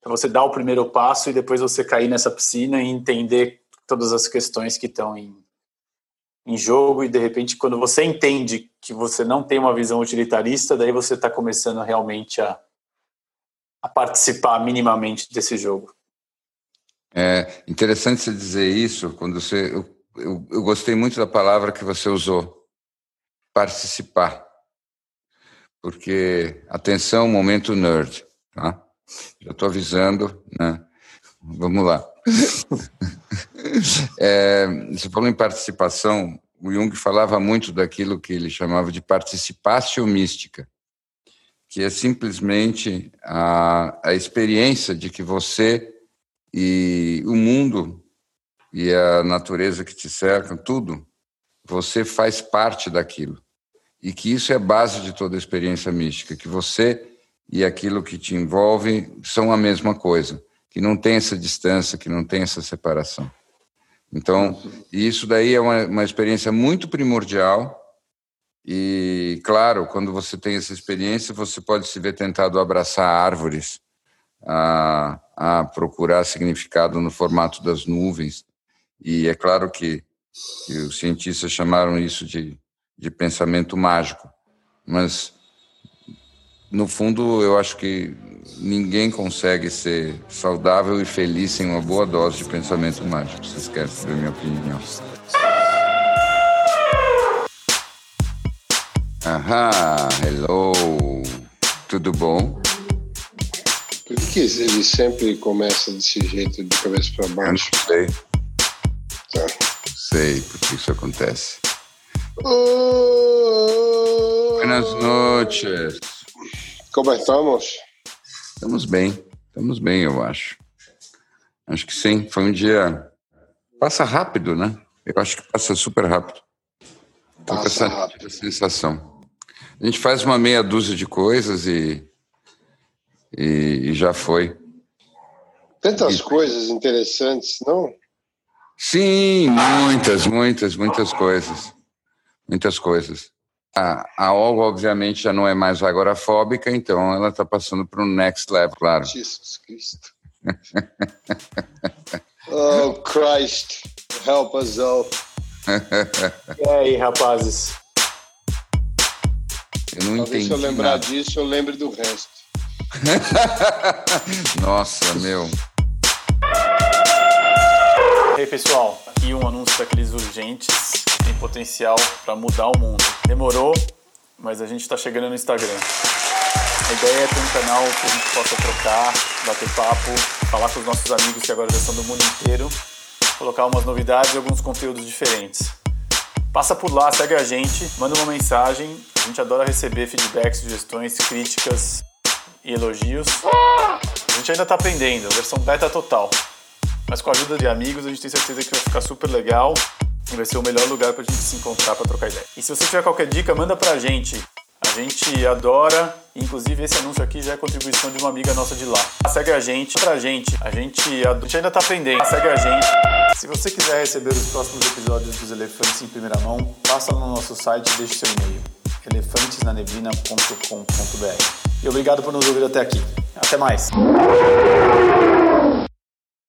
para você dar o primeiro passo e depois você cair nessa piscina e entender todas as questões que estão em, em jogo. E de repente quando você entende que você não tem uma visão utilitarista, daí você está começando realmente a, a participar minimamente desse jogo. É interessante você dizer isso quando você eu, eu, eu gostei muito da palavra que você usou, participar porque atenção, momento nerd, tá? Já estou avisando, né? Vamos lá. é, você falou em participação, o Jung falava muito daquilo que ele chamava de participatio mística, que é simplesmente a, a experiência de que você e o mundo e a natureza que te cercam, tudo, você faz parte daquilo e que isso é base de toda a experiência mística, que você e aquilo que te envolve são a mesma coisa, que não tem essa distância, que não tem essa separação. Então, isso daí é uma, uma experiência muito primordial. E, claro, quando você tem essa experiência, você pode se ver tentado abraçar árvores, a, a procurar significado no formato das nuvens. E é claro que, que os cientistas chamaram isso de, de pensamento mágico. Mas no fundo, eu acho que ninguém consegue ser saudável e feliz sem uma boa dose de pensamento mágico. Vocês querem saber a minha opinião? Aham, hello, tudo bom? Por que ele sempre começa desse jeito, de cabeça para baixo? Eu não sei. Tá. Sei por que isso acontece. Buenas noches. Como estamos? Estamos bem, estamos bem, eu acho. Acho que sim. Foi um dia. Passa rápido, né? Eu acho que passa super rápido. Passa essa rápido. sensação. A gente faz uma meia dúzia de coisas e, e, e já foi. Tantas e... coisas interessantes, não? Sim, muitas, muitas, muitas coisas. Muitas coisas. A, a Olga, obviamente, já não é mais agorafóbica, então ela está passando para o next level, claro. Jesus Cristo. oh, Christ, help us all. e aí, rapazes? Eu não Talvez entendi. Se eu lembrar nada. disso, eu lembre do resto. Nossa, meu. E aí, pessoal, aqui um anúncio daqueles urgentes tem potencial para mudar o mundo. Demorou, mas a gente está chegando no Instagram. A ideia é ter um canal que a gente possa trocar, bater papo, falar com os nossos amigos que agora já são do mundo inteiro, colocar umas novidades e alguns conteúdos diferentes. Passa por lá, segue a gente, manda uma mensagem. A gente adora receber feedbacks, sugestões, críticas e elogios. A gente ainda está aprendendo, versão beta total. Mas com a ajuda de amigos, a gente tem certeza que vai ficar super legal vai ser o melhor lugar para a gente se encontrar para trocar ideia. E se você tiver qualquer dica, manda para a gente. A gente adora, inclusive esse anúncio aqui já é contribuição de uma amiga nossa de lá. Segue a gente, pra gente. A gente, a gente ainda tá aprendendo. Segue a gente. Se você quiser receber os próximos episódios dos Elefantes em primeira mão, passa no nosso site e deixe seu e-mail. elefantesnaneblina.com.br. E obrigado por nos ouvir até aqui. Até mais.